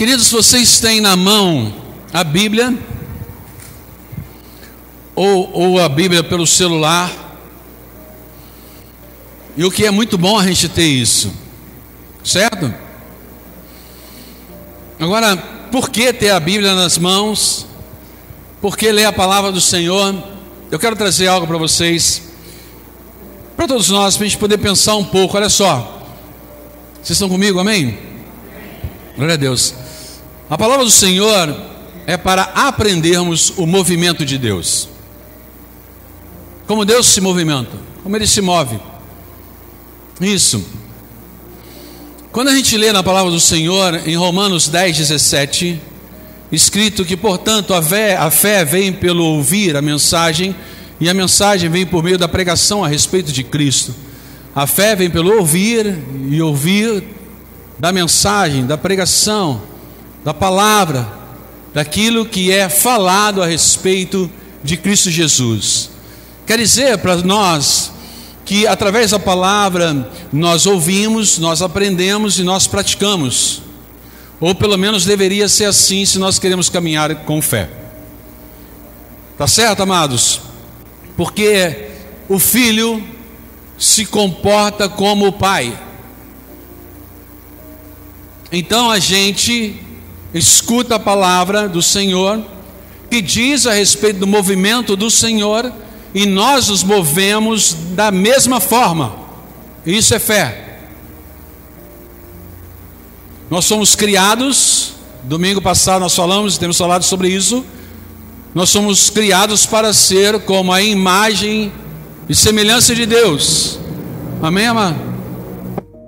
Queridos, vocês têm na mão a Bíblia, ou, ou a Bíblia pelo celular, e o que é muito bom a gente ter isso, certo? Agora, por que ter a Bíblia nas mãos? Por que ler a palavra do Senhor? Eu quero trazer algo para vocês, para todos nós, para a gente poder pensar um pouco. Olha só, vocês estão comigo, amém? Glória a Deus. A palavra do Senhor é para aprendermos o movimento de Deus. Como Deus se movimenta, como Ele se move. Isso. Quando a gente lê na palavra do Senhor, em Romanos 10, 17, escrito que, portanto, a fé, a fé vem pelo ouvir a mensagem, e a mensagem vem por meio da pregação a respeito de Cristo. A fé vem pelo ouvir e ouvir da mensagem, da pregação, da palavra, daquilo que é falado a respeito de Cristo Jesus. Quer dizer para nós que através da palavra nós ouvimos, nós aprendemos e nós praticamos. Ou pelo menos deveria ser assim se nós queremos caminhar com fé. Tá certo, amados? Porque o filho se comporta como o pai. Então a gente escuta a palavra do Senhor, que diz a respeito do movimento do Senhor, e nós nos movemos da mesma forma. Isso é fé. Nós somos criados, domingo passado nós falamos, temos falado sobre isso. Nós somos criados para ser como a imagem e semelhança de Deus. Amém, amado?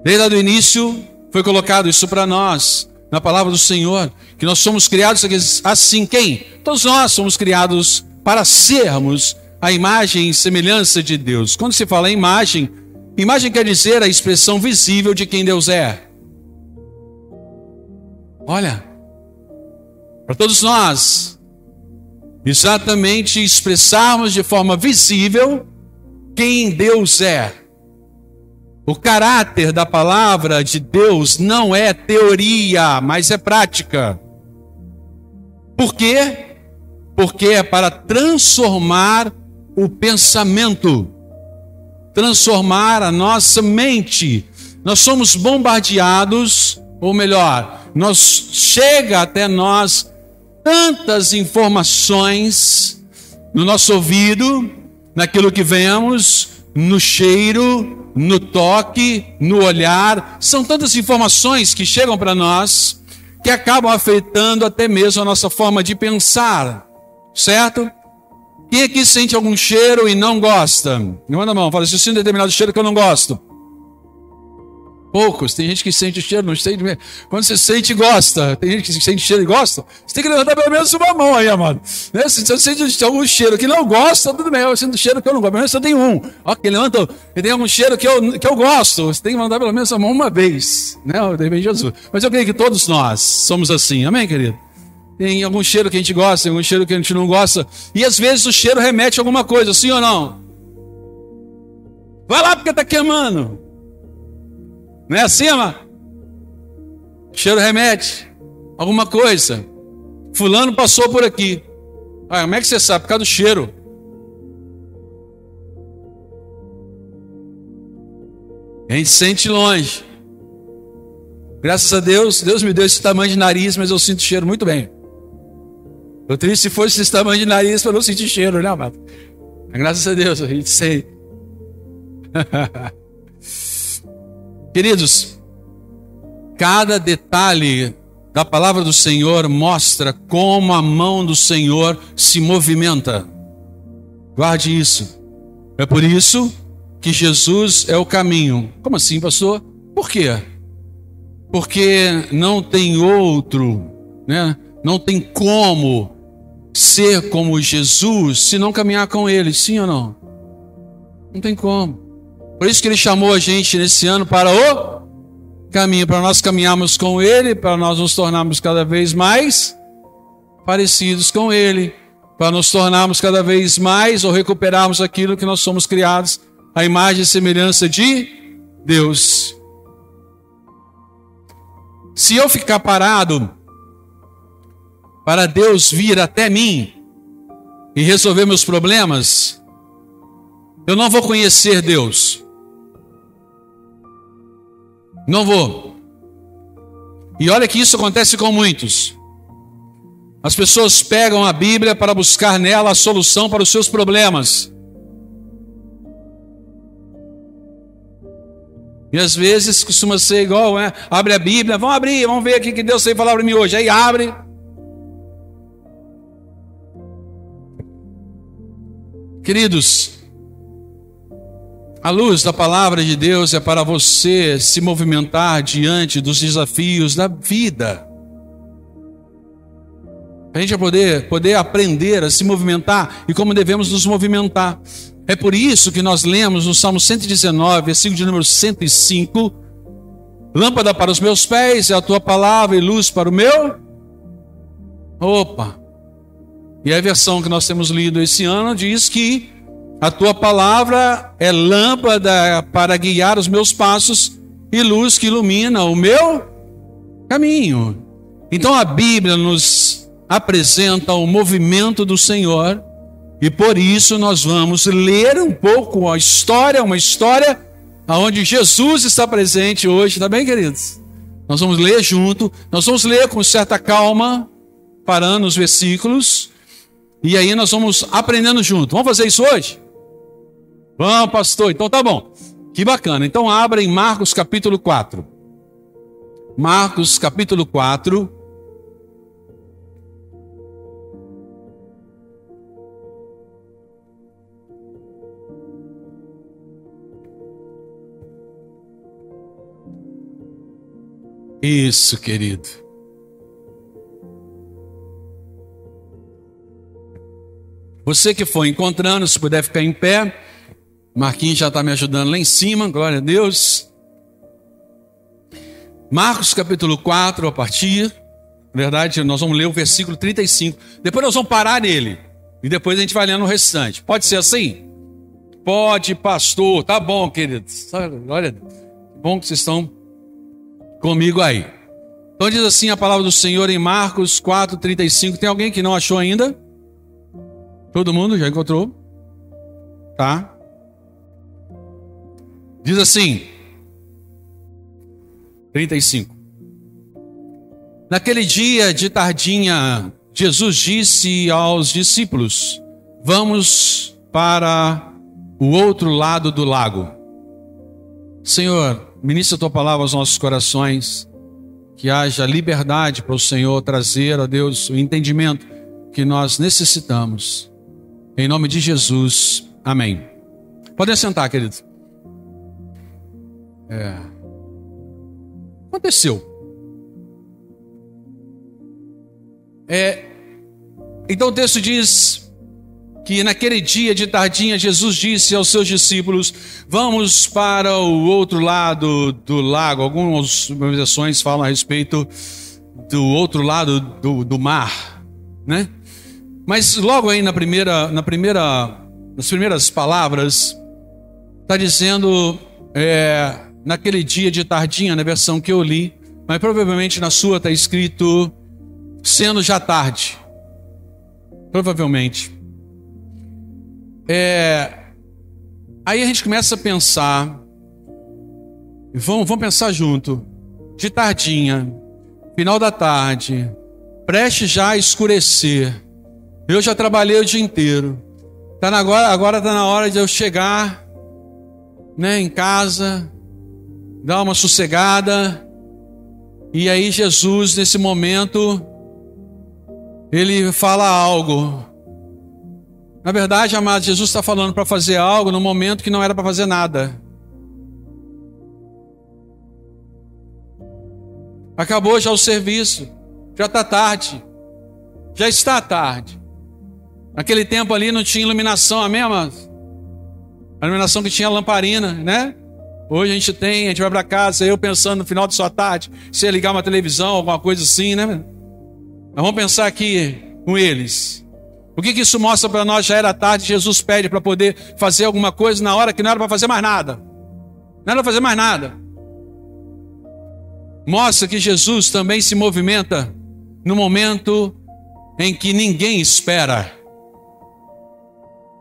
Desde o início foi colocado isso para nós na palavra do Senhor, que nós somos criados assim. Quem? Todos nós somos criados para sermos a imagem e semelhança de Deus. Quando se fala em imagem, imagem quer dizer a expressão visível de quem Deus é. Olha, para todos nós, exatamente expressarmos de forma visível quem Deus é. O caráter da palavra de Deus não é teoria, mas é prática. Por quê? Porque é para transformar o pensamento, transformar a nossa mente. Nós somos bombardeados, ou melhor, nós chega até nós tantas informações no nosso ouvido, naquilo que vemos, no cheiro, no toque, no olhar. São tantas informações que chegam para nós que acabam afetando até mesmo a nossa forma de pensar, certo? Quem aqui sente algum cheiro e não gosta? Levanta a mão, fala assim, eu sinto determinado cheiro que eu não gosto. Poucos, tem gente que sente o cheiro, não sente. Quando você sente, gosta. Tem gente que sente cheiro e gosta. Você tem que levantar pelo menos uma mão aí, amado. Né? Se você sente algum cheiro que não gosta, tudo bem. Eu sinto cheiro que eu não gosto. Pelo menos você tem um. Ok, levanta. E tem algum cheiro que eu, que eu gosto. Você tem que levantar pelo menos a mão uma vez. Né? De Jesus. Mas eu creio que todos nós somos assim. Amém, querido? Tem algum cheiro que a gente gosta, tem algum cheiro que a gente não gosta. E às vezes o cheiro remete a alguma coisa, sim ou não? Vai lá porque está queimando. Não é assim? Cheiro remete. Alguma coisa. Fulano passou por aqui. Ah, como é que você sabe? Por causa do cheiro. A gente sente longe. Graças a Deus, Deus me deu esse tamanho de nariz, mas eu sinto cheiro muito bem. Eu triste se fosse esse tamanho de nariz para não sentir cheiro, né, amado? Graças a Deus, a gente sei. Queridos, cada detalhe da palavra do Senhor mostra como a mão do Senhor se movimenta. Guarde isso. É por isso que Jesus é o caminho. Como assim, pastor? Por quê? Porque não tem outro, né? Não tem como ser como Jesus se não caminhar com Ele, sim ou não? Não tem como. Por isso que ele chamou a gente nesse ano para o caminho, para nós caminharmos com ele, para nós nos tornarmos cada vez mais parecidos com ele, para nos tornarmos cada vez mais ou recuperarmos aquilo que nós somos criados, a imagem e semelhança de Deus. Se eu ficar parado para Deus vir até mim e resolver meus problemas, eu não vou conhecer Deus. Não vou. E olha que isso acontece com muitos. As pessoas pegam a Bíblia para buscar nela a solução para os seus problemas. E às vezes costuma ser igual, né? Abre a Bíblia, vamos abrir, vamos ver o que Deus tem falar para mim hoje. Aí abre. Queridos, a luz da palavra de Deus é para você se movimentar diante dos desafios da vida. A gente poder, poder aprender a se movimentar e como devemos nos movimentar. É por isso que nós lemos no Salmo 119, versículo de número 105: Lâmpada para os meus pés é a tua palavra e luz para o meu. Opa! E a versão que nós temos lido esse ano diz que a tua palavra é lâmpada para guiar os meus passos e luz que ilumina o meu caminho. Então a Bíblia nos apresenta o movimento do Senhor e por isso nós vamos ler um pouco a história, uma história onde Jesus está presente hoje, tá bem, queridos? Nós vamos ler junto, nós vamos ler com certa calma, parando os versículos, e aí nós vamos aprendendo junto. Vamos fazer isso hoje? Vamos, pastor. Então tá bom. Que bacana. Então abra em Marcos capítulo 4. Marcos capítulo 4. Isso, querido. Você que foi encontrando, se puder ficar em pé. Marquinhos já está me ajudando lá em cima, glória a Deus. Marcos capítulo 4, a partir, verdade, nós vamos ler o versículo 35. Depois nós vamos parar nele. E depois a gente vai lendo o restante. Pode ser assim? Pode, pastor. Tá bom, queridos. Olha, bom que vocês estão comigo aí. Então diz assim a palavra do Senhor em Marcos 4, 35. Tem alguém que não achou ainda? Todo mundo já encontrou? Tá? Diz assim, 35. Naquele dia de tardinha, Jesus disse aos discípulos: Vamos para o outro lado do lago. Senhor, ministra a tua palavra aos nossos corações, que haja liberdade para o Senhor trazer a Deus o entendimento que nós necessitamos. Em nome de Jesus, amém. Podem sentar, queridos. É. Aconteceu. É, então o texto diz que naquele dia de tardinha Jesus disse aos seus discípulos: Vamos para o outro lado do lago. Algumas versões falam a respeito do outro lado do, do mar, né? Mas logo aí na primeira, na primeira, nas primeiras palavras, está dizendo é, naquele dia de tardinha, na versão que eu li, mas provavelmente na sua está escrito sendo já tarde. Provavelmente. É, aí a gente começa a pensar, vamos, vamos pensar junto, de tardinha, final da tarde, preste já a escurecer. Eu já trabalhei o dia inteiro. Tá na, agora está na hora de eu chegar né, em casa, dar uma sossegada. E aí Jesus, nesse momento, ele fala algo. Na verdade, amado, Jesus está falando para fazer algo no momento que não era para fazer nada. Acabou já o serviço, já está tarde, já está tarde. Naquele tempo ali não tinha iluminação, amém, amados? A iluminação que tinha lamparina, né? Hoje a gente tem, a gente vai para casa, eu pensando no final de sua tarde, se ligar uma televisão, alguma coisa assim, né? Mas vamos pensar aqui com eles. O que, que isso mostra para nós? Já era tarde, Jesus pede para poder fazer alguma coisa na hora que não era para fazer mais nada. Não era para fazer mais nada. Mostra que Jesus também se movimenta no momento em que ninguém espera.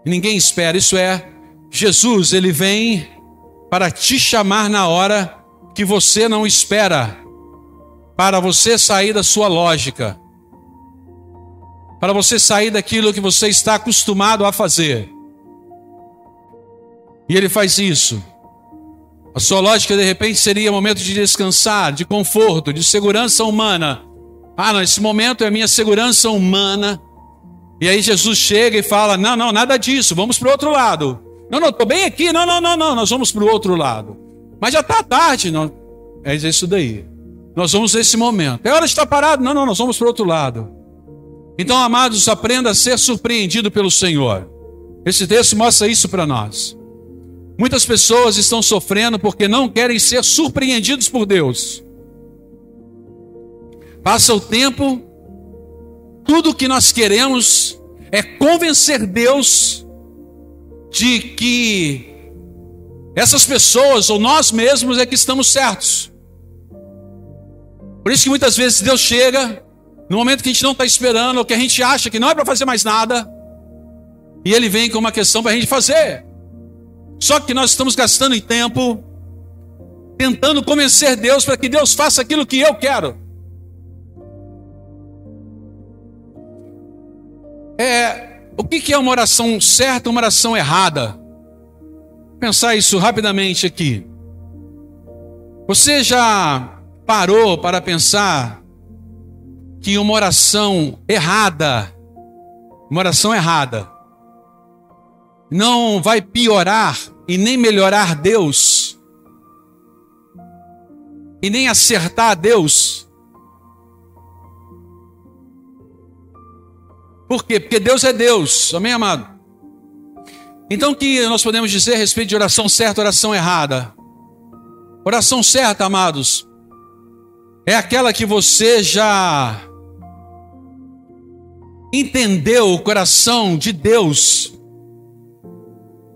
Ninguém espera, isso é, Jesus, ele vem para te chamar na hora que você não espera, para você sair da sua lógica, para você sair daquilo que você está acostumado a fazer. E ele faz isso. A sua lógica de repente seria momento de descansar, de conforto, de segurança humana. Ah, nesse momento é minha segurança humana. E aí Jesus chega e fala: Não, não, nada disso, vamos para o outro lado. Não, não, estou bem aqui. Não, não, não, não, nós vamos para o outro lado. Mas já está tarde. Não. É isso daí. Nós vamos nesse momento. É hora de estar parado. Não, não, nós vamos para o outro lado. Então, amados, aprenda a ser surpreendido pelo Senhor. Esse texto mostra isso para nós. Muitas pessoas estão sofrendo porque não querem ser surpreendidos por Deus. Passa o tempo, tudo que nós queremos é convencer Deus de que essas pessoas ou nós mesmos é que estamos certos. Por isso que muitas vezes Deus chega no momento que a gente não está esperando, ou que a gente acha que não é para fazer mais nada, e Ele vem com uma questão para a gente fazer. Só que nós estamos gastando em tempo tentando convencer Deus para que Deus faça aquilo que eu quero. É, o que é uma oração certa uma oração errada? Pensar isso rapidamente aqui. Você já parou para pensar que uma oração errada, uma oração errada, não vai piorar e nem melhorar Deus, e nem acertar Deus. Por quê? Porque Deus é Deus, amém, amado? Então, o que nós podemos dizer a respeito de oração certa, oração errada? Oração certa, amados, é aquela que você já entendeu o coração de Deus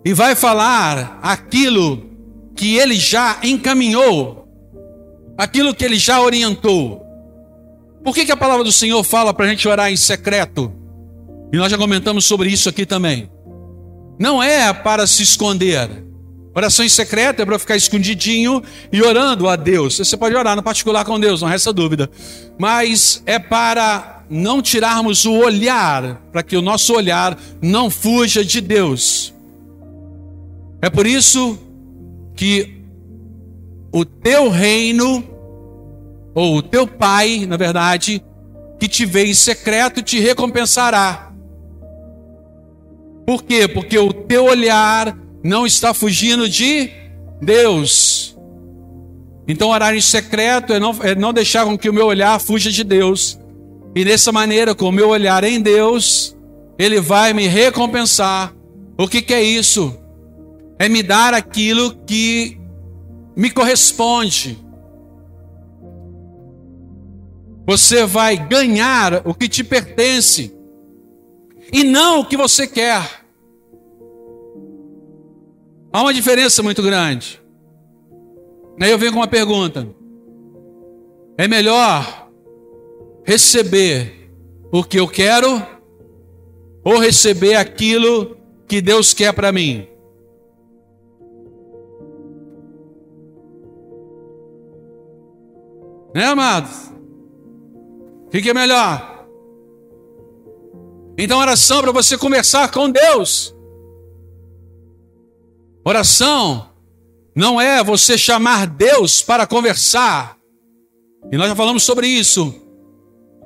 e vai falar aquilo que ele já encaminhou, aquilo que ele já orientou. Por que, que a palavra do Senhor fala para a gente orar em secreto? E nós já comentamos sobre isso aqui também. Não é para se esconder. Oração em secreto é para ficar escondidinho e orando a Deus. Você pode orar no particular com Deus, não resta dúvida. Mas é para não tirarmos o olhar, para que o nosso olhar não fuja de Deus. É por isso que o teu reino, ou o teu pai, na verdade, que te vê em secreto, te recompensará. Por quê? Porque o teu olhar não está fugindo de Deus. Então, orar em secreto é não, é não deixar com que o meu olhar fuja de Deus. E dessa maneira, com o meu olhar em Deus, Ele vai me recompensar. O que, que é isso? é me dar aquilo que me corresponde. Você vai ganhar o que te pertence e não o que você quer. Há uma diferença muito grande. Aí eu venho com uma pergunta: é melhor receber o que eu quero ou receber aquilo que Deus quer para mim? Né, amados? O que, é melhor? Então, oração para você conversar com Deus. Oração não é você chamar Deus para conversar. E nós já falamos sobre isso.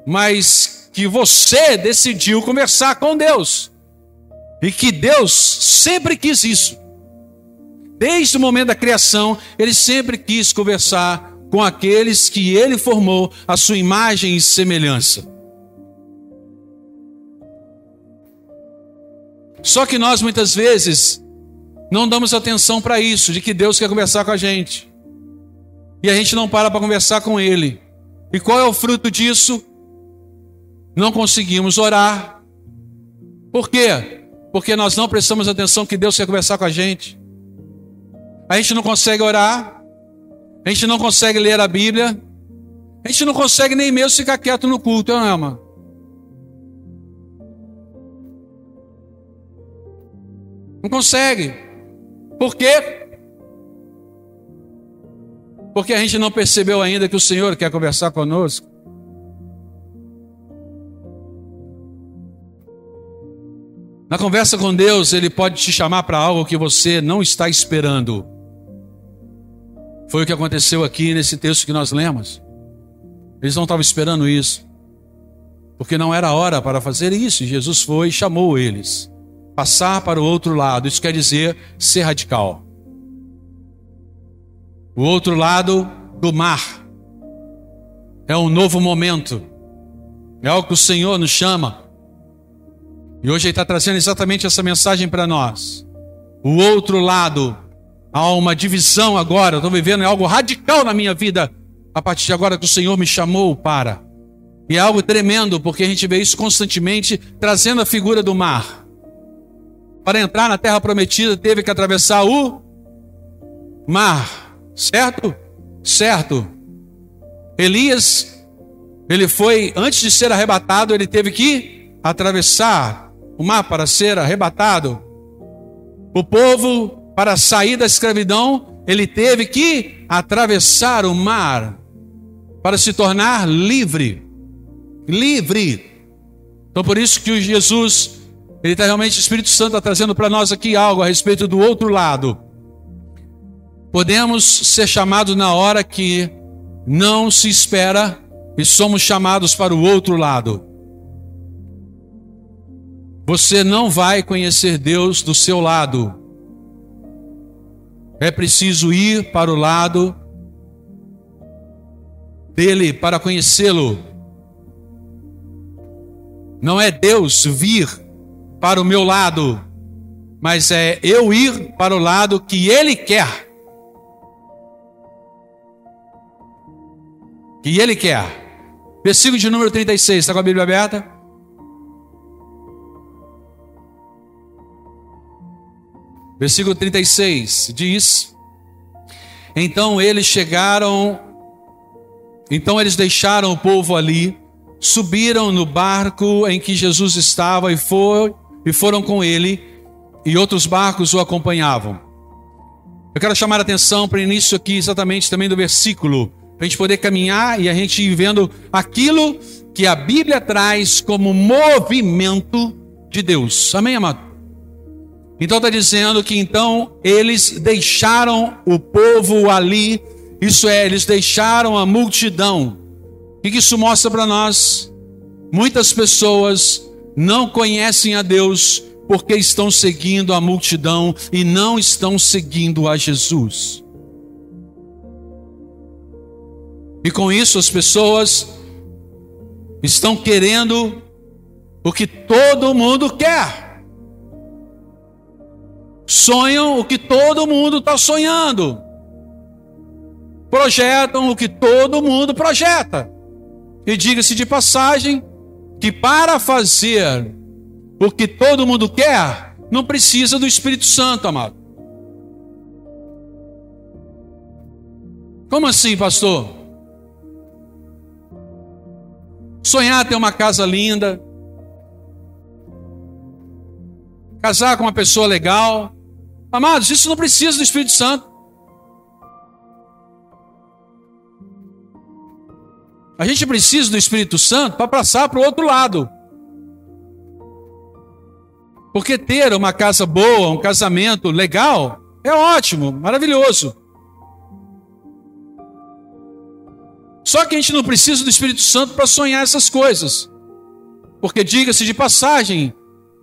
Mas que você decidiu conversar com Deus. E que Deus sempre quis isso. Desde o momento da criação, ele sempre quis conversar com aqueles que ele formou a sua imagem e semelhança. Só que nós muitas vezes não damos atenção para isso, de que Deus quer conversar com a gente. E a gente não para para conversar com Ele. E qual é o fruto disso? Não conseguimos orar. Por quê? Porque nós não prestamos atenção que Deus quer conversar com a gente. A gente não consegue orar a gente não consegue ler a Bíblia. A gente não consegue nem mesmo ficar quieto no culto, não é, irmão? Não consegue. Por quê? Porque a gente não percebeu ainda que o Senhor quer conversar conosco. Na conversa com Deus, Ele pode te chamar para algo que você não está esperando. Foi o que aconteceu aqui nesse texto que nós lemos. Eles não estavam esperando isso, porque não era hora para fazer isso. Jesus foi e chamou eles. Passar para o outro lado, isso quer dizer ser radical. O outro lado do mar é um novo momento, é algo que o Senhor nos chama. E hoje Ele está trazendo exatamente essa mensagem para nós. O outro lado, há uma divisão agora. Estou vivendo algo radical na minha vida a partir de agora que o Senhor me chamou para. E é algo tremendo, porque a gente vê isso constantemente trazendo a figura do mar. Para entrar na terra prometida, teve que atravessar o mar, certo? Certo. Elias, ele foi, antes de ser arrebatado, ele teve que atravessar o mar para ser arrebatado. O povo, para sair da escravidão, ele teve que atravessar o mar para se tornar livre. Livre. Então, por isso que Jesus, ele está realmente, o Espírito Santo está trazendo para nós aqui algo a respeito do outro lado. Podemos ser chamados na hora que não se espera e somos chamados para o outro lado. Você não vai conhecer Deus do seu lado. É preciso ir para o lado dele para conhecê-lo. Não é Deus vir para o meu lado, mas é eu ir para o lado que ele quer. Que ele quer. Versículo de número 36, está com a Bíblia aberta? Versículo 36 diz: Então eles chegaram, então eles deixaram o povo ali, subiram no barco em que Jesus estava e, foi, e foram com ele, e outros barcos o acompanhavam. Eu quero chamar a atenção para o início aqui, exatamente também do versículo, para a gente poder caminhar e a gente ir vendo aquilo que a Bíblia traz como movimento de Deus. Amém, amado? Então está dizendo que então eles deixaram o povo ali, isso é, eles deixaram a multidão. O que isso mostra para nós? Muitas pessoas não conhecem a Deus porque estão seguindo a multidão e não estão seguindo a Jesus. E com isso as pessoas estão querendo o que todo mundo quer sonham o que todo mundo está sonhando, projetam o que todo mundo projeta. E diga-se de passagem que para fazer o que todo mundo quer, não precisa do Espírito Santo, amado. Como assim, pastor? Sonhar ter uma casa linda, casar com uma pessoa legal, Amados, isso não precisa do Espírito Santo. A gente precisa do Espírito Santo para passar para o outro lado. Porque ter uma casa boa, um casamento legal, é ótimo, maravilhoso. Só que a gente não precisa do Espírito Santo para sonhar essas coisas. Porque, diga-se de passagem,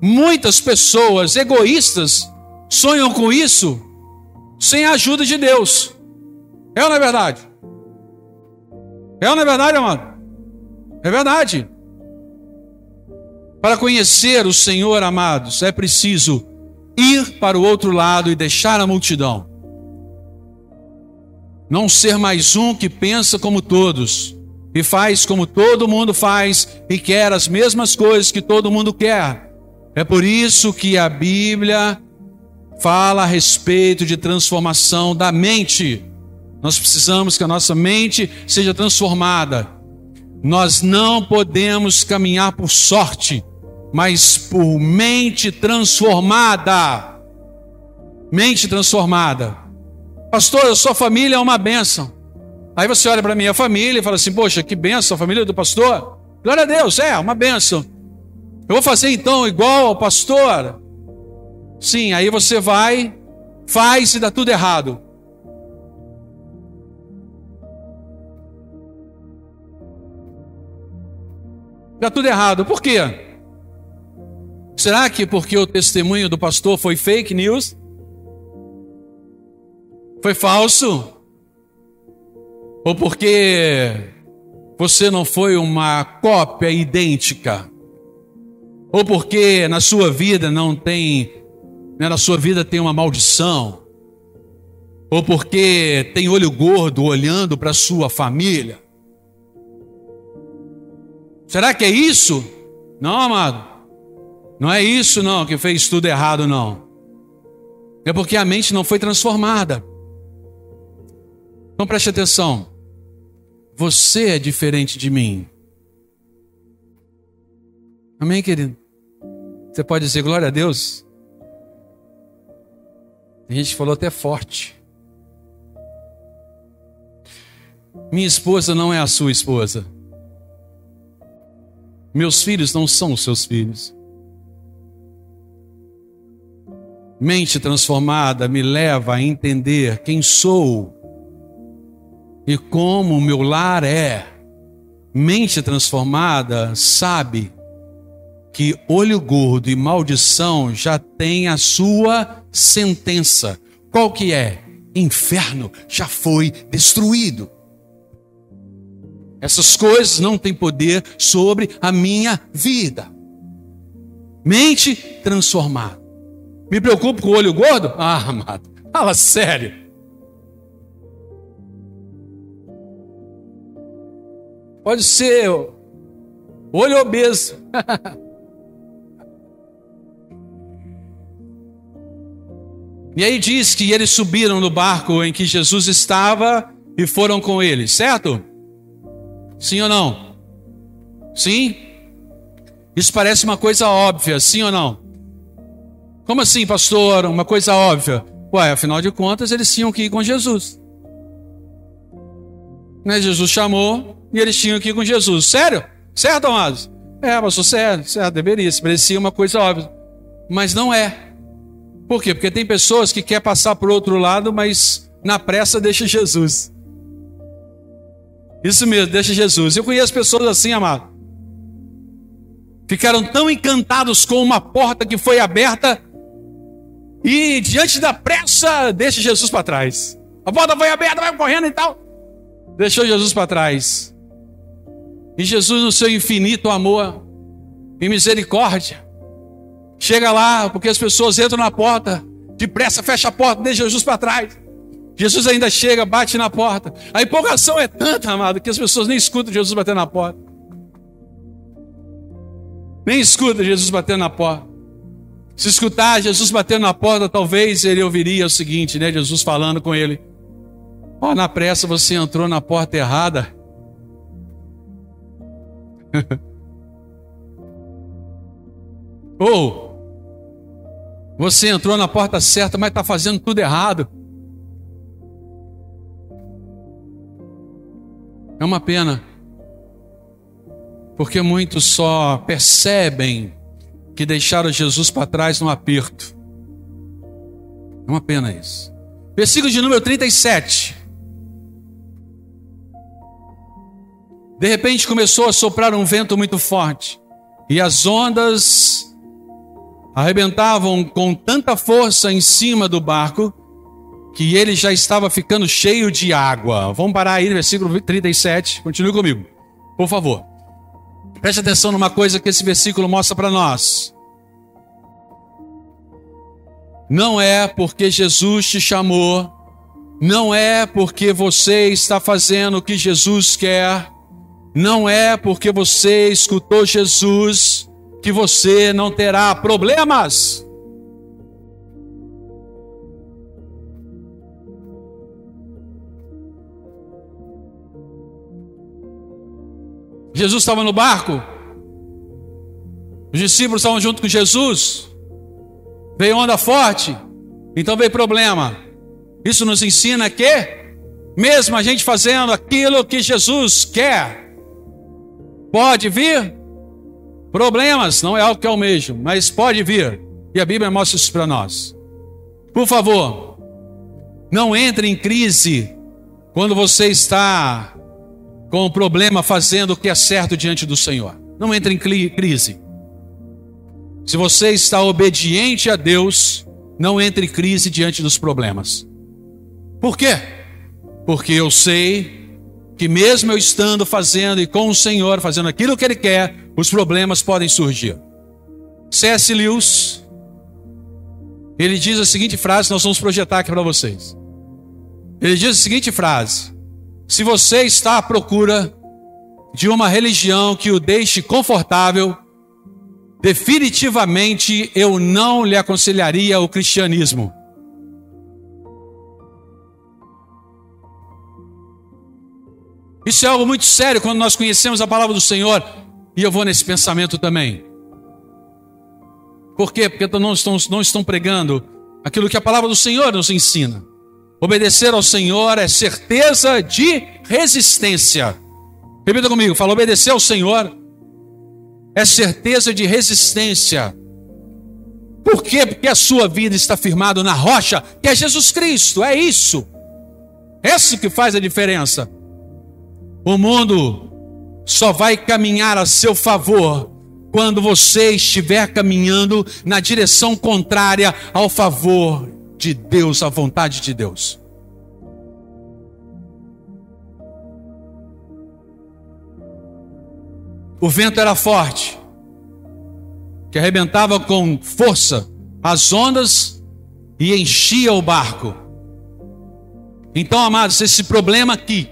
muitas pessoas egoístas sonham com isso sem a ajuda de Deus. É ou não é verdade? É ou não é verdade, amado? É verdade. Para conhecer o Senhor, amados, é preciso ir para o outro lado e deixar a multidão. Não ser mais um que pensa como todos e faz como todo mundo faz e quer as mesmas coisas que todo mundo quer. É por isso que a Bíblia fala a respeito de transformação da mente. Nós precisamos que a nossa mente seja transformada. Nós não podemos caminhar por sorte, mas por mente transformada. Mente transformada. Pastor, a sua família é uma bênção. Aí você olha para a minha família e fala assim: Poxa, que bênção, a família do pastor. Glória a Deus, é uma bênção. Eu vou fazer então igual ao pastor? Sim, aí você vai, faz e dá tudo errado. Dá tudo errado. Por quê? Será que porque o testemunho do pastor foi fake news? Foi falso? Ou porque você não foi uma cópia idêntica? Ou porque na sua vida não tem, né, na sua vida tem uma maldição? Ou porque tem olho gordo olhando para sua família? Será que é isso? Não, amado. Não é isso não que fez tudo errado não. É porque a mente não foi transformada. Então preste atenção. Você é diferente de mim. Amém, querido? Você pode dizer glória a Deus? A gente falou até forte. Minha esposa não é a sua esposa. Meus filhos não são os seus filhos. Mente transformada me leva a entender quem sou e como o meu lar é. Mente transformada sabe que olho gordo e maldição já tem a sua sentença. Qual que é? Inferno já foi destruído. Essas coisas não têm poder sobre a minha vida. Mente transformada. Me preocupo com o olho gordo? Ah, amado, fala sério. Pode ser olho obeso. e aí diz que eles subiram no barco em que Jesus estava e foram com ele, certo? Sim ou não? Sim? Isso parece uma coisa óbvia, sim ou não? Como assim, pastor? Uma coisa óbvia? Ué, afinal de contas, eles tinham que ir com Jesus. Né? Jesus chamou, e eles tinham que ir com Jesus. Sério? Certo, amados? É, pastor, sério, certo, deveria. Se parecia uma coisa óbvia. Mas não é. Por quê? Porque tem pessoas que querem passar para o outro lado, mas na pressa deixa Jesus. Isso mesmo, deixa Jesus. Eu conheço pessoas assim, amado. Ficaram tão encantados com uma porta que foi aberta e diante da pressa deixa Jesus para trás. A porta foi aberta, vai correndo e tal. Deixou Jesus para trás. E Jesus, no seu infinito amor e misericórdia, chega lá, porque as pessoas entram na porta, depressa fecha a porta, deixa Jesus para trás. Jesus ainda chega, bate na porta. A empolgação é tanta, amado, que as pessoas nem escutam Jesus bater na porta. Nem escuta Jesus batendo na porta. Se escutar Jesus batendo na porta, talvez ele ouviria o seguinte, né? Jesus falando com ele: Ó, oh, na pressa você entrou na porta errada. Ou você entrou na porta certa, mas está fazendo tudo errado. É uma pena, porque muitos só percebem que deixaram Jesus para trás no aperto. É uma pena isso. Versículo de número 37. De repente começou a soprar um vento muito forte, e as ondas arrebentavam com tanta força em cima do barco que ele já estava ficando cheio de água. Vamos parar aí no versículo 37. Continue comigo, por favor. Preste atenção numa coisa que esse versículo mostra para nós. Não é porque Jesus te chamou, não é porque você está fazendo o que Jesus quer, não é porque você escutou Jesus que você não terá problemas. Jesus estava no barco, os discípulos estavam junto com Jesus, veio onda forte, Então veio problema. Isso nos ensina que, mesmo a gente fazendo aquilo que Jesus quer, pode vir problemas, não é algo que almejo, mas pode vir. E a Bíblia mostra isso para nós. Por favor, não entre em crise quando você está com um problema fazendo o que é certo diante do Senhor. Não entre em crise. Se você está obediente a Deus, não entre em crise diante dos problemas. Por quê? Porque eu sei que mesmo eu estando fazendo e com o Senhor, fazendo aquilo que Ele quer, os problemas podem surgir. C.S. Lewis, ele diz a seguinte frase, nós vamos projetar aqui para vocês. Ele diz a seguinte frase: Se você está à procura de uma religião que o deixe confortável, definitivamente eu não lhe aconselharia o cristianismo. Isso é algo muito sério quando nós conhecemos a palavra do Senhor, e eu vou nesse pensamento também. Por quê? Porque não estão, não estão pregando aquilo que a palavra do Senhor nos ensina. Obedecer ao Senhor é certeza de resistência. Repita comigo, fala, obedecer ao Senhor é certeza de resistência. Por quê? Porque a sua vida está firmada na rocha, que é Jesus Cristo, é isso. É isso que faz a diferença. O mundo só vai caminhar a seu favor quando você estiver caminhando na direção contrária ao favor de Deus, à vontade de Deus. O vento era forte, que arrebentava com força as ondas e enchia o barco. Então, amados, esse problema aqui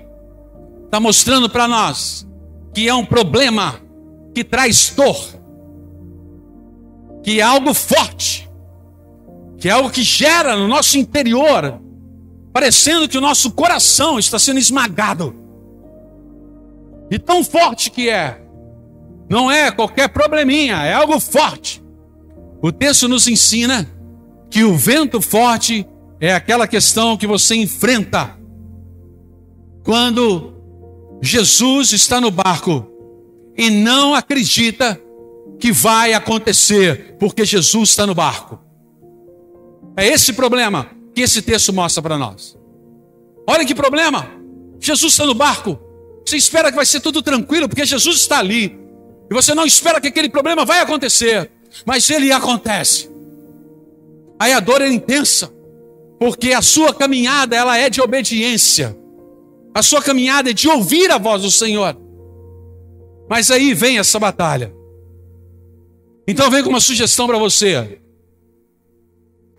está mostrando para nós que é um problema que traz dor, que é algo forte, que é algo que gera no nosso interior, parecendo que o nosso coração está sendo esmagado. E tão forte que é, não é qualquer probleminha, é algo forte. O texto nos ensina que o vento forte é aquela questão que você enfrenta quando Jesus está no barco e não acredita que vai acontecer, porque Jesus está no barco. É esse problema que esse texto mostra para nós. Olha que problema! Jesus está no barco. Você espera que vai ser tudo tranquilo, porque Jesus está ali. E você não espera que aquele problema vai acontecer, mas ele acontece. Aí a dor é intensa, porque a sua caminhada ela é de obediência. A sua caminhada é de ouvir a voz do Senhor. Mas aí vem essa batalha. Então vem com uma sugestão para você.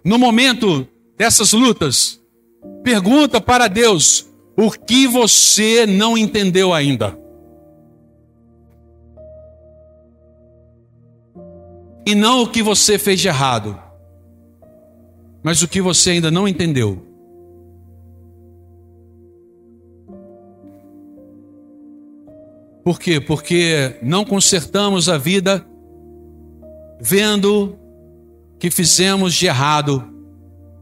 No momento dessas lutas, pergunta para Deus o que você não entendeu ainda. E não o que você fez de errado, mas o que você ainda não entendeu. Por quê? Porque não consertamos a vida vendo que fizemos de errado,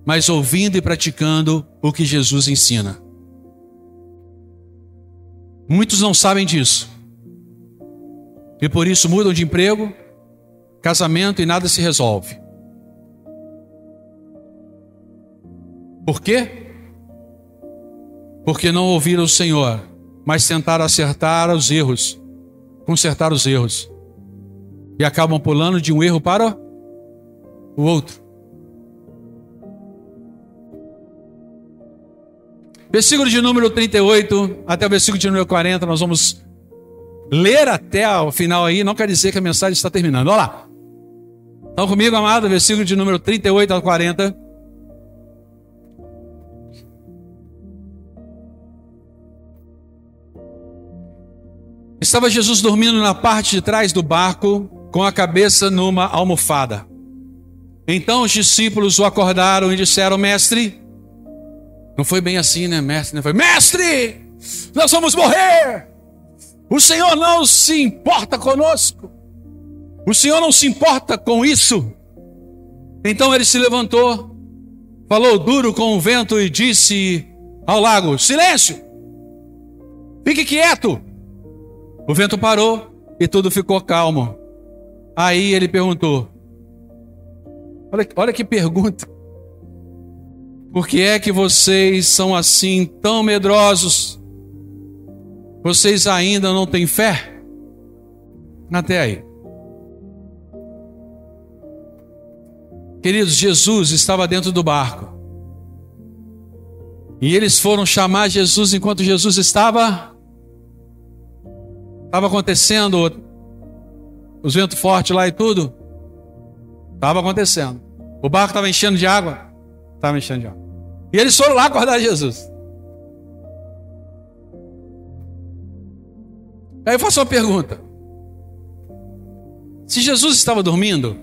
mas ouvindo e praticando o que Jesus ensina. Muitos não sabem disso. E por isso mudam de emprego, casamento e nada se resolve. Por quê? Porque não ouviram o Senhor, mas tentaram acertar os erros, consertar os erros. E acabam pulando de um erro para o outro. Versículo de número 38 até o versículo de número 40, nós vamos ler até o final aí, não quer dizer que a mensagem está terminando. Olha lá. Estão comigo, amado? Versículo de número 38 a 40. Estava Jesus dormindo na parte de trás do barco, com a cabeça numa almofada. Então os discípulos o acordaram e disseram: Mestre, não foi bem assim, né, mestre? Foi, mestre, nós vamos morrer. O Senhor não se importa conosco. O Senhor não se importa com isso. Então ele se levantou falou duro com o vento e disse ao lago: Silêncio! Fique quieto! O vento parou e tudo ficou calmo. Aí ele perguntou: Olha, olha que pergunta. Por que é que vocês são assim tão medrosos? Vocês ainda não têm fé? Até aí. Queridos, Jesus estava dentro do barco. E eles foram chamar Jesus enquanto Jesus estava estava acontecendo os ventos fortes lá e tudo. Estava acontecendo. O barco estava enchendo de água. Estava enchendo de água. E eles foram lá acordar Jesus. Aí eu faço uma pergunta. Se Jesus estava dormindo,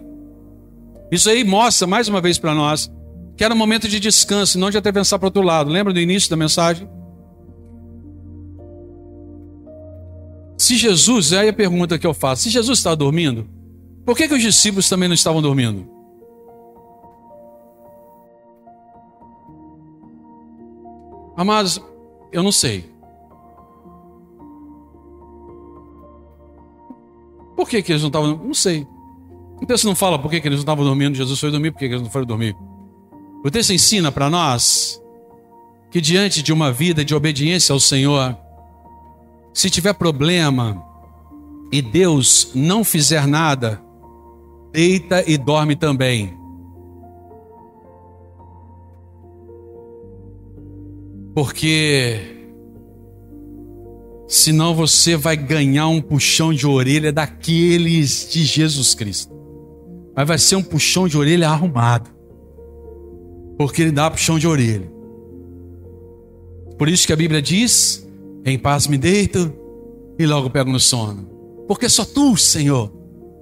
isso aí mostra mais uma vez para nós que era um momento de descanso, não de até pensar para outro lado. Lembra do início da mensagem? Se Jesus, aí a pergunta que eu faço: se Jesus estava dormindo, por que, que os discípulos também não estavam dormindo? Amados, eu não sei. Por que, que eles não estavam Não sei. O texto não fala por que, que eles não estavam dormindo, Jesus foi dormir, por que, que eles não foram dormir. O texto ensina para nós que diante de uma vida de obediência ao Senhor, se tiver problema e Deus não fizer nada, deita e dorme também. Porque senão você vai ganhar um puxão de orelha daqueles de Jesus Cristo. Mas vai ser um puxão de orelha arrumado. Porque ele dá puxão de orelha. Por isso que a Bíblia diz: em paz me deito e logo pego no sono. Porque só tu, Senhor,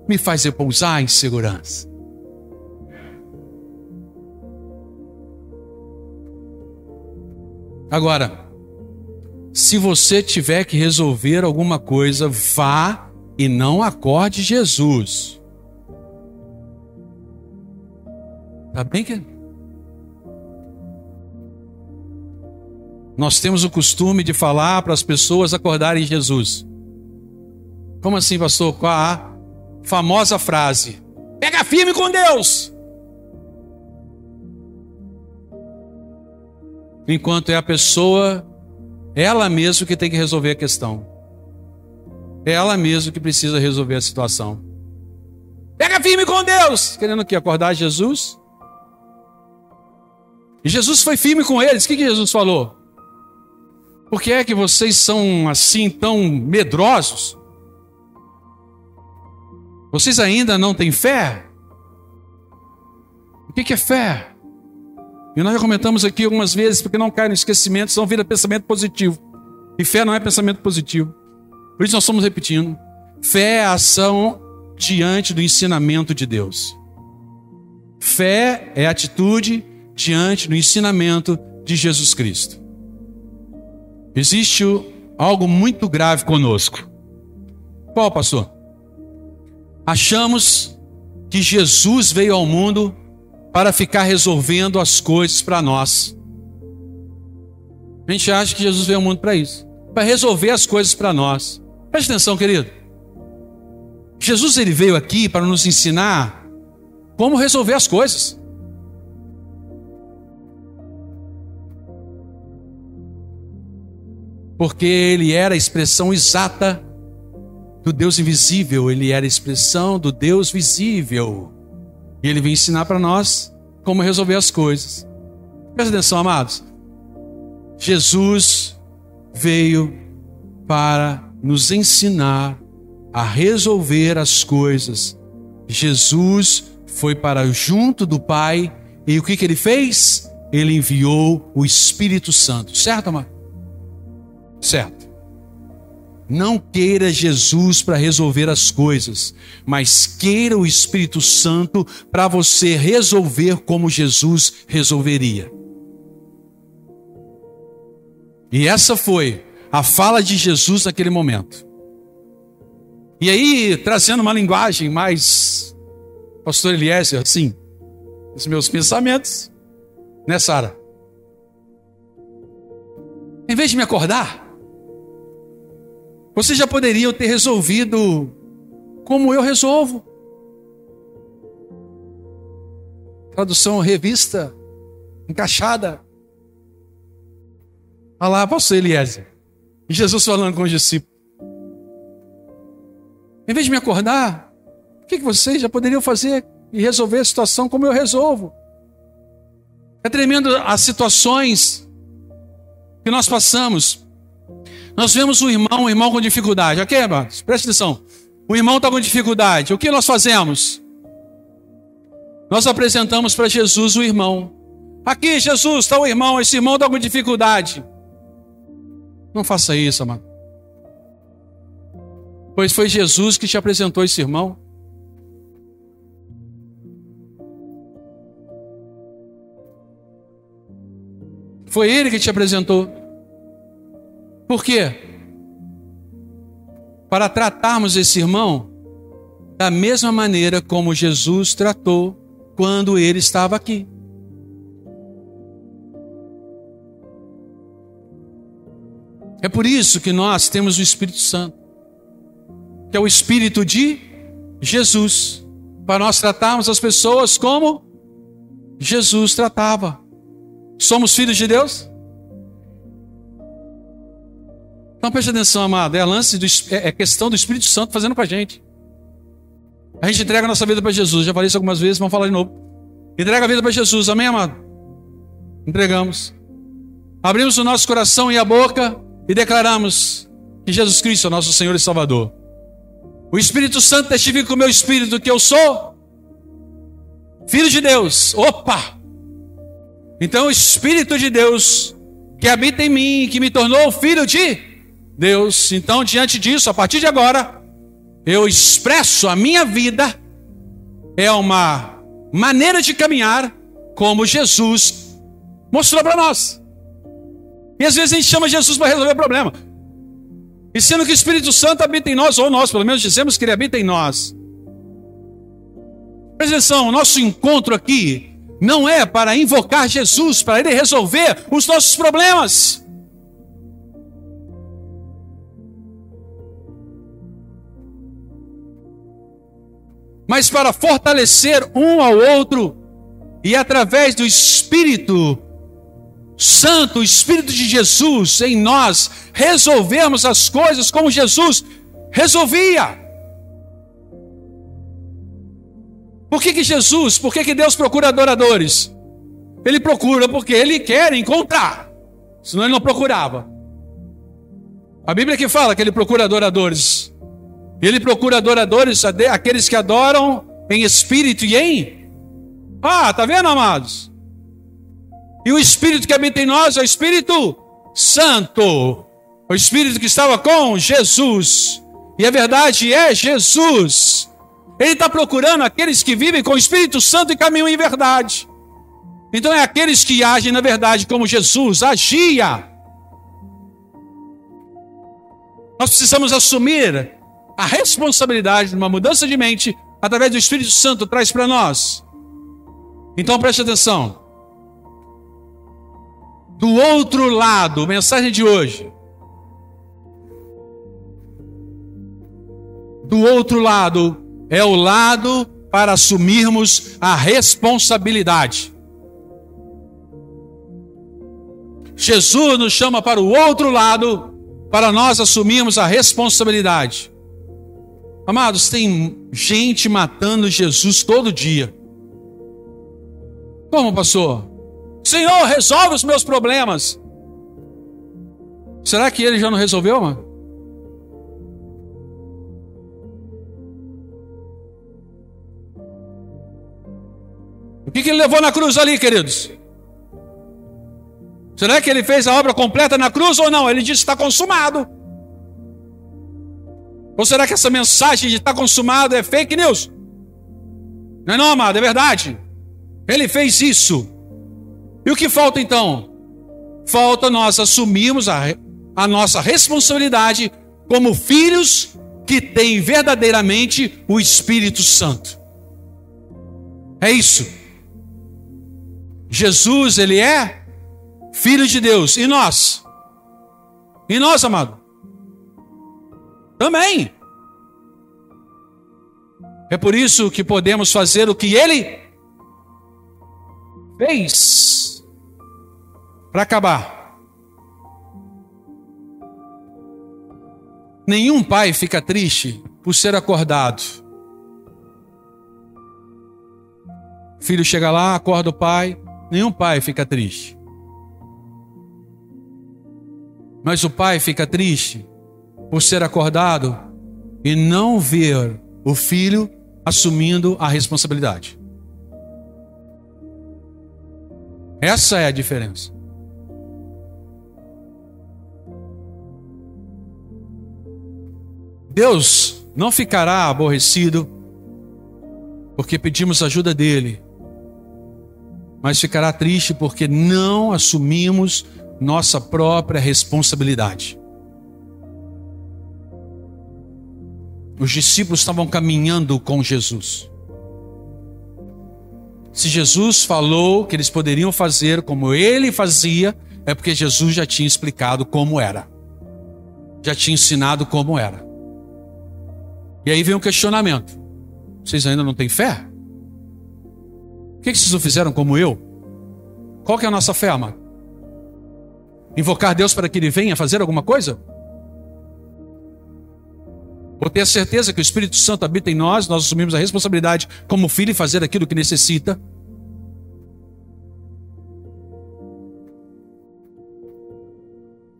me faz repousar em segurança. Agora, se você tiver que resolver alguma coisa, vá e não acorde Jesus. Tá bem que Nós temos o costume de falar para as pessoas acordarem Jesus. Como assim, pastor? Com a famosa frase: Pega firme com Deus. Enquanto é a pessoa ela mesma que tem que resolver a questão. É ela mesma que precisa resolver a situação. Pega firme com Deus, querendo que acordar Jesus. E Jesus foi firme com eles. O que, que Jesus falou? Por que é que vocês são assim tão medrosos? Vocês ainda não têm fé? O que, é fé? E nós já comentamos aqui algumas vezes, porque não cai no esquecimento, senão vira pensamento positivo. E fé não é pensamento positivo. Por isso nós estamos repetindo. Fé é ação diante do ensinamento de Deus. Fé é atitude diante do ensinamento de Jesus Cristo. Existe algo muito grave conosco. Qual, pastor? Achamos que Jesus veio ao mundo para ficar resolvendo as coisas para nós. A gente acha que Jesus veio ao mundo para isso, para resolver as coisas para nós. Preste atenção, querido. Jesus ele veio aqui para nos ensinar como resolver as coisas. Porque ele era a expressão exata do Deus invisível, ele era a expressão do Deus visível. E ele vem ensinar para nós como resolver as coisas. Presta atenção, amados. Jesus veio para nos ensinar a resolver as coisas. Jesus foi para junto do Pai e o que, que ele fez? Ele enviou o Espírito Santo, certo, amado? Certo. Não queira Jesus para resolver as coisas, mas queira o Espírito Santo para você resolver como Jesus resolveria. E essa foi a fala de Jesus naquele momento. E aí, trazendo uma linguagem mais, Pastor Eliezer, assim, os meus pensamentos, Né, Sara? Em vez de me acordar, vocês já poderiam ter resolvido como eu resolvo. Tradução revista, encaixada. Olha lá, você, Eliezer. Jesus falando com os discípulos. Em vez de me acordar, o que vocês já poderiam fazer e resolver a situação como eu resolvo? É tremendo as situações que nós passamos. Nós vemos um irmão, um irmão com dificuldade. Ok? Preste atenção. O irmão está com dificuldade. O que nós fazemos? Nós apresentamos para Jesus o irmão. Aqui, Jesus, está o irmão. Esse irmão está com dificuldade. Não faça isso, amado. Pois foi Jesus que te apresentou esse irmão. Foi ele que te apresentou. Por quê? Para tratarmos esse irmão da mesma maneira como Jesus tratou quando ele estava aqui. É por isso que nós temos o Espírito Santo, que é o Espírito de Jesus, para nós tratarmos as pessoas como Jesus tratava. Somos filhos de Deus? Então preste atenção, amado. É, lance do, é, é questão do Espírito Santo fazendo com a gente. A gente entrega a nossa vida para Jesus. Já falei isso algumas vezes, vamos falar de novo. Entrega a vida para Jesus, amém, amado? Entregamos. Abrimos o nosso coração e a boca e declaramos que Jesus Cristo é nosso Senhor e Salvador. O Espírito Santo testifica com o meu espírito que eu sou filho de Deus. Opa! Então o Espírito de Deus que habita em mim, que me tornou filho de Deus. Então, diante disso, a partir de agora, eu expresso a minha vida é uma maneira de caminhar como Jesus mostrou para nós. E às vezes a gente chama Jesus para resolver o problema. E sendo que o Espírito Santo habita em nós, ou nós pelo menos dizemos que ele habita em nós. Presta atenção, o nosso encontro aqui não é para invocar Jesus, para ele resolver os nossos problemas. Mas para fortalecer um ao outro e através do Espírito Santo, o Espírito de Jesus em nós, resolvermos as coisas como Jesus resolvia. Por que, que Jesus, por que, que Deus procura adoradores? Ele procura porque Ele quer encontrar, senão Ele não procurava. A Bíblia que fala que Ele procura adoradores. Ele procura adoradores, aqueles que adoram em espírito e em. Ah, tá vendo, amados? E o Espírito que habita em nós é o Espírito Santo. O Espírito que estava com Jesus. E a verdade é Jesus. Ele está procurando aqueles que vivem com o Espírito Santo e caminham em verdade. Então é aqueles que agem na verdade como Jesus agia. Nós precisamos assumir a responsabilidade de uma mudança de mente através do Espírito Santo traz para nós. Então preste atenção. Do outro lado, mensagem de hoje. Do outro lado é o lado para assumirmos a responsabilidade. Jesus nos chama para o outro lado para nós assumirmos a responsabilidade. Amados, tem gente matando Jesus todo dia. Como, pastor? Senhor, resolve os meus problemas. Será que ele já não resolveu? O que, que ele levou na cruz ali, queridos? Será que ele fez a obra completa na cruz ou não? Ele disse: está consumado. Ou será que essa mensagem de estar consumado é fake news? Não é não, amado, é verdade. Ele fez isso. E o que falta então? Falta nós assumirmos a, a nossa responsabilidade como filhos que têm verdadeiramente o Espírito Santo. É isso. Jesus, ele é filho de Deus. E nós? E nós, amado? Também. É por isso que podemos fazer o que ele fez. Para acabar. Nenhum pai fica triste por ser acordado. O filho chega lá, acorda o pai, nenhum pai fica triste. Mas o pai fica triste por ser acordado e não ver o filho assumindo a responsabilidade. Essa é a diferença. Deus não ficará aborrecido porque pedimos ajuda dele, mas ficará triste porque não assumimos nossa própria responsabilidade. Os discípulos estavam caminhando com Jesus. Se Jesus falou que eles poderiam fazer como ele fazia, é porque Jesus já tinha explicado como era, já tinha ensinado como era. E aí vem um questionamento: vocês ainda não têm fé? Por que vocês não fizeram como eu? Qual que é a nossa fé, amado? Invocar Deus para que Ele venha fazer alguma coisa? Ou ter a certeza que o Espírito Santo habita em nós, nós assumimos a responsabilidade como filho e fazer aquilo que necessita.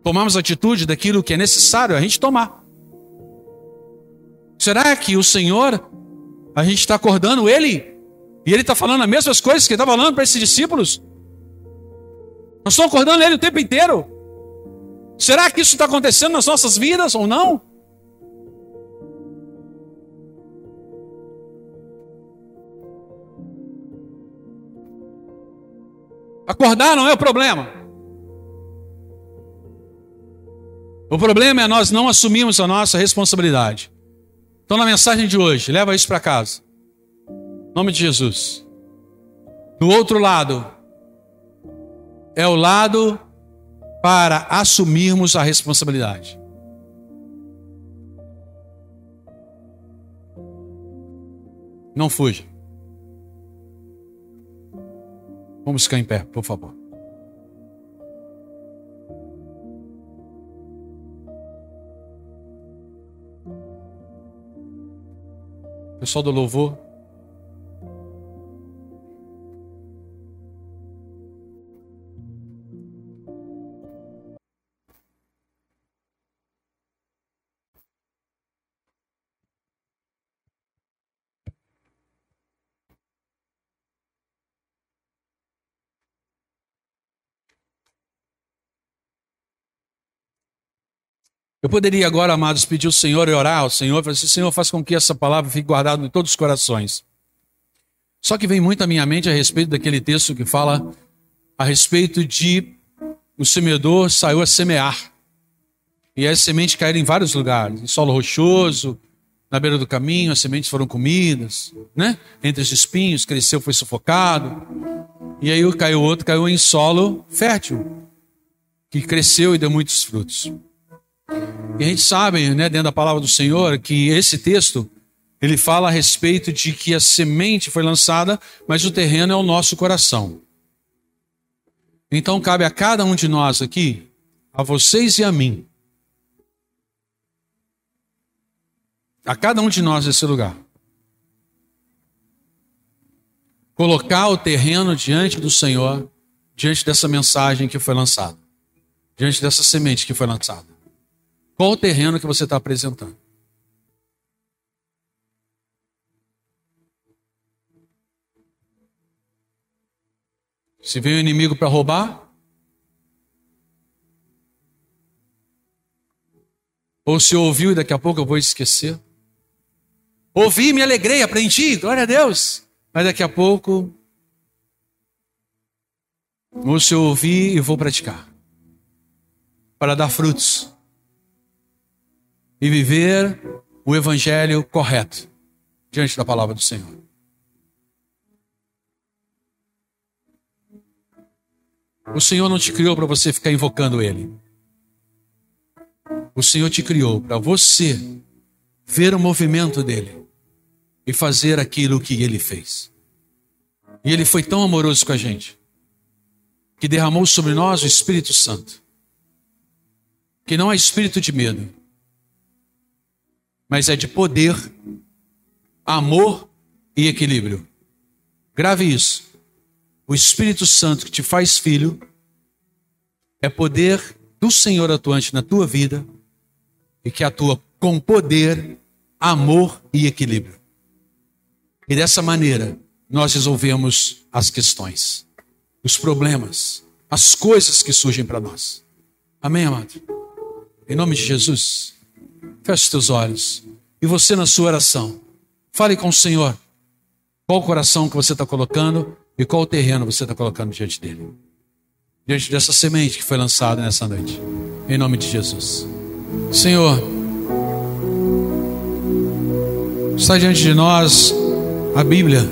Tomamos atitude daquilo que é necessário a gente tomar. Será que o Senhor, a gente está acordando Ele? E Ele está falando as mesmas coisas que Ele está falando para esses discípulos? Nós estamos acordando Ele o tempo inteiro. Será que isso está acontecendo nas nossas vidas ou não? Acordar não é o problema. O problema é nós não assumirmos a nossa responsabilidade. Então, na mensagem de hoje, leva isso para casa. Em nome de Jesus. Do outro lado, é o lado para assumirmos a responsabilidade. Não fuja. Vamos ficar em pé, por favor. Pessoal do louvor. Eu poderia agora, amados, pedir ao Senhor e orar ao Senhor, falar assim, Senhor, faz com que essa palavra fique guardada em todos os corações. Só que vem muito à minha mente a respeito daquele texto que fala a respeito de o semeador saiu a semear. E as sementes caíram em vários lugares, em solo rochoso, na beira do caminho, as sementes foram comidas, né? Entre os espinhos, cresceu, foi sufocado. E aí caiu outro, caiu em solo fértil, que cresceu e deu muitos frutos. E a gente sabe, né, dentro da palavra do Senhor, que esse texto ele fala a respeito de que a semente foi lançada, mas o terreno é o nosso coração. Então cabe a cada um de nós aqui, a vocês e a mim, a cada um de nós nesse lugar, colocar o terreno diante do Senhor, diante dessa mensagem que foi lançada, diante dessa semente que foi lançada. Qual o terreno que você está apresentando? Se vem o inimigo para roubar, ou se ouviu e daqui a pouco eu vou esquecer. Ouvi, me alegrei, aprendi, glória a Deus. Mas daqui a pouco, ou se eu ouvir e vou praticar, para dar frutos e viver o evangelho correto diante da palavra do Senhor. O Senhor não te criou para você ficar invocando Ele. O Senhor te criou para você ver o movimento dele e fazer aquilo que ele fez. E ele foi tão amoroso com a gente que derramou sobre nós o Espírito Santo. Que não é espírito de medo, mas é de poder, amor e equilíbrio. Grave isso. O Espírito Santo que te faz filho é poder do Senhor atuante na tua vida e que atua com poder, amor e equilíbrio. E dessa maneira, nós resolvemos as questões, os problemas, as coisas que surgem para nós. Amém, amado? Em nome de Jesus, feche os teus olhos. E você, na sua oração, fale com o Senhor. Qual o coração que você está colocando e qual o terreno você está colocando diante dele. Diante dessa semente que foi lançada nessa noite. Em nome de Jesus. Senhor, está diante de nós a Bíblia.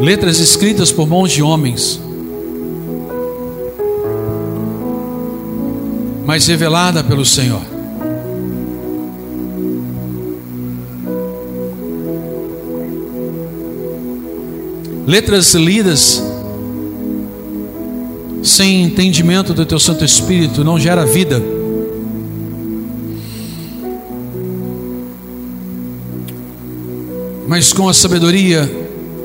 Letras escritas por mãos de homens, mas revelada pelo Senhor. Letras lidas sem entendimento do teu Santo Espírito não gera vida. Mas com a sabedoria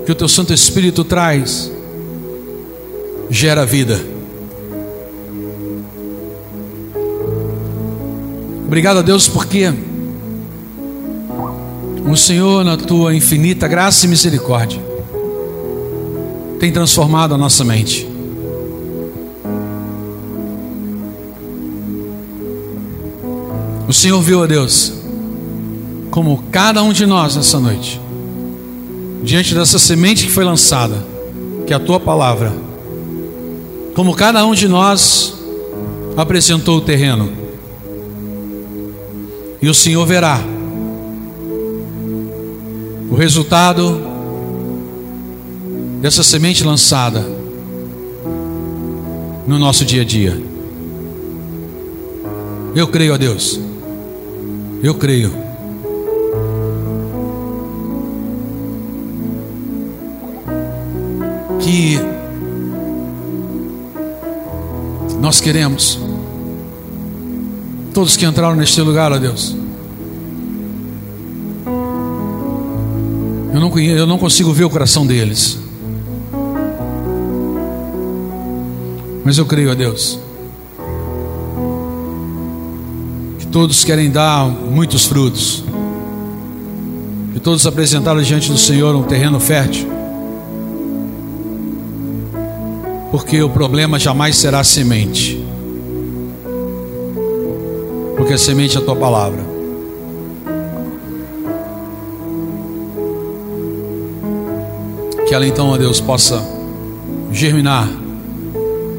que o teu Santo Espírito traz, gera vida. Obrigado a Deus porque o Senhor, na tua infinita graça e misericórdia, tem transformado a nossa mente. O Senhor viu a Deus como cada um de nós nessa noite diante dessa semente que foi lançada, que é a tua palavra, como cada um de nós apresentou o terreno, e o Senhor verá o resultado dessa semente lançada no nosso dia a dia. Eu creio a Deus, eu creio. que nós queremos. Todos que entraram neste lugar, ó Deus. Eu não, conheço, eu não consigo ver o coração deles. Mas eu creio a Deus. Que todos querem dar muitos frutos. Que todos apresentaram diante do Senhor um terreno fértil. porque o problema jamais será a semente, porque a semente é a tua palavra. Que ela então, ó Deus, possa germinar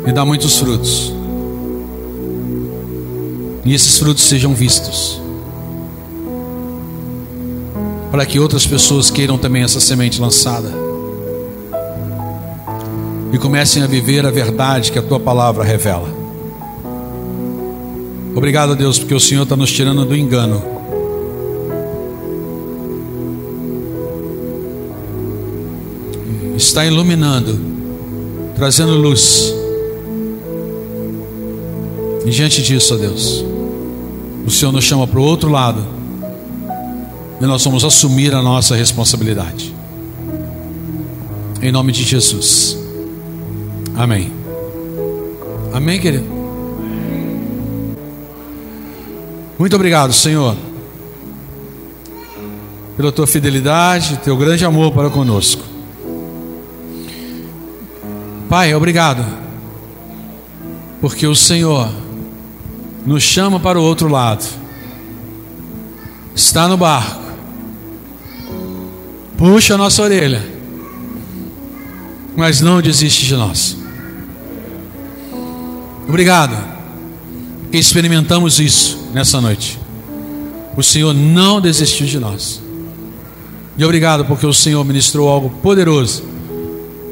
e dar muitos frutos, e esses frutos sejam vistos, para que outras pessoas queiram também essa semente lançada e comecem a viver a verdade que a tua palavra revela. Obrigado, Deus, porque o Senhor está nos tirando do engano. Está iluminando, trazendo luz. E diante disso, ó Deus, o Senhor nos chama para o outro lado e nós vamos assumir a nossa responsabilidade. Em nome de Jesus. Amém. Amém, querido? Muito obrigado, Senhor, pela tua fidelidade, teu grande amor para conosco. Pai, obrigado, porque o Senhor nos chama para o outro lado, está no barco, puxa a nossa orelha, mas não desiste de nós. Obrigado, experimentamos isso nessa noite. O Senhor não desistiu de nós. E obrigado porque o Senhor ministrou algo poderoso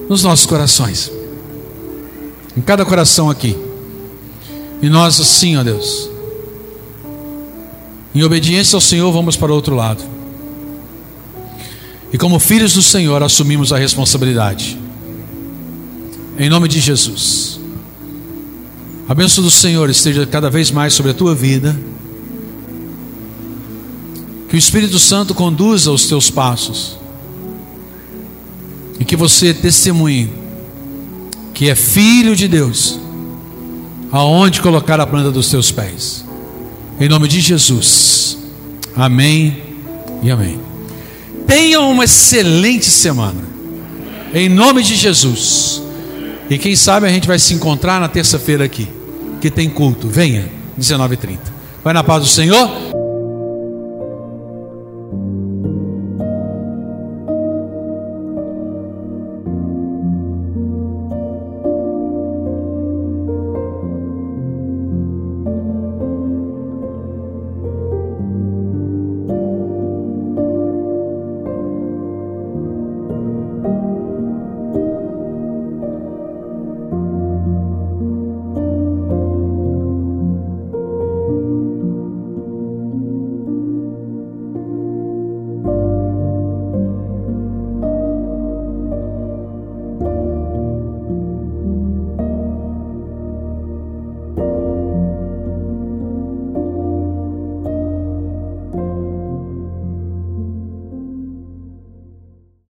nos nossos corações. Em cada coração aqui. E nós assim, ó Deus, em obediência ao Senhor, vamos para o outro lado. E como filhos do Senhor, assumimos a responsabilidade. Em nome de Jesus. A bênção do Senhor esteja cada vez mais sobre a tua vida. Que o Espírito Santo conduza os teus passos. E que você testemunhe que é filho de Deus, aonde colocar a planta dos teus pés. Em nome de Jesus. Amém e amém. Tenham uma excelente semana. Em nome de Jesus. E quem sabe a gente vai se encontrar na terça-feira aqui, que tem culto. Venha, 19h30. Vai na paz do Senhor.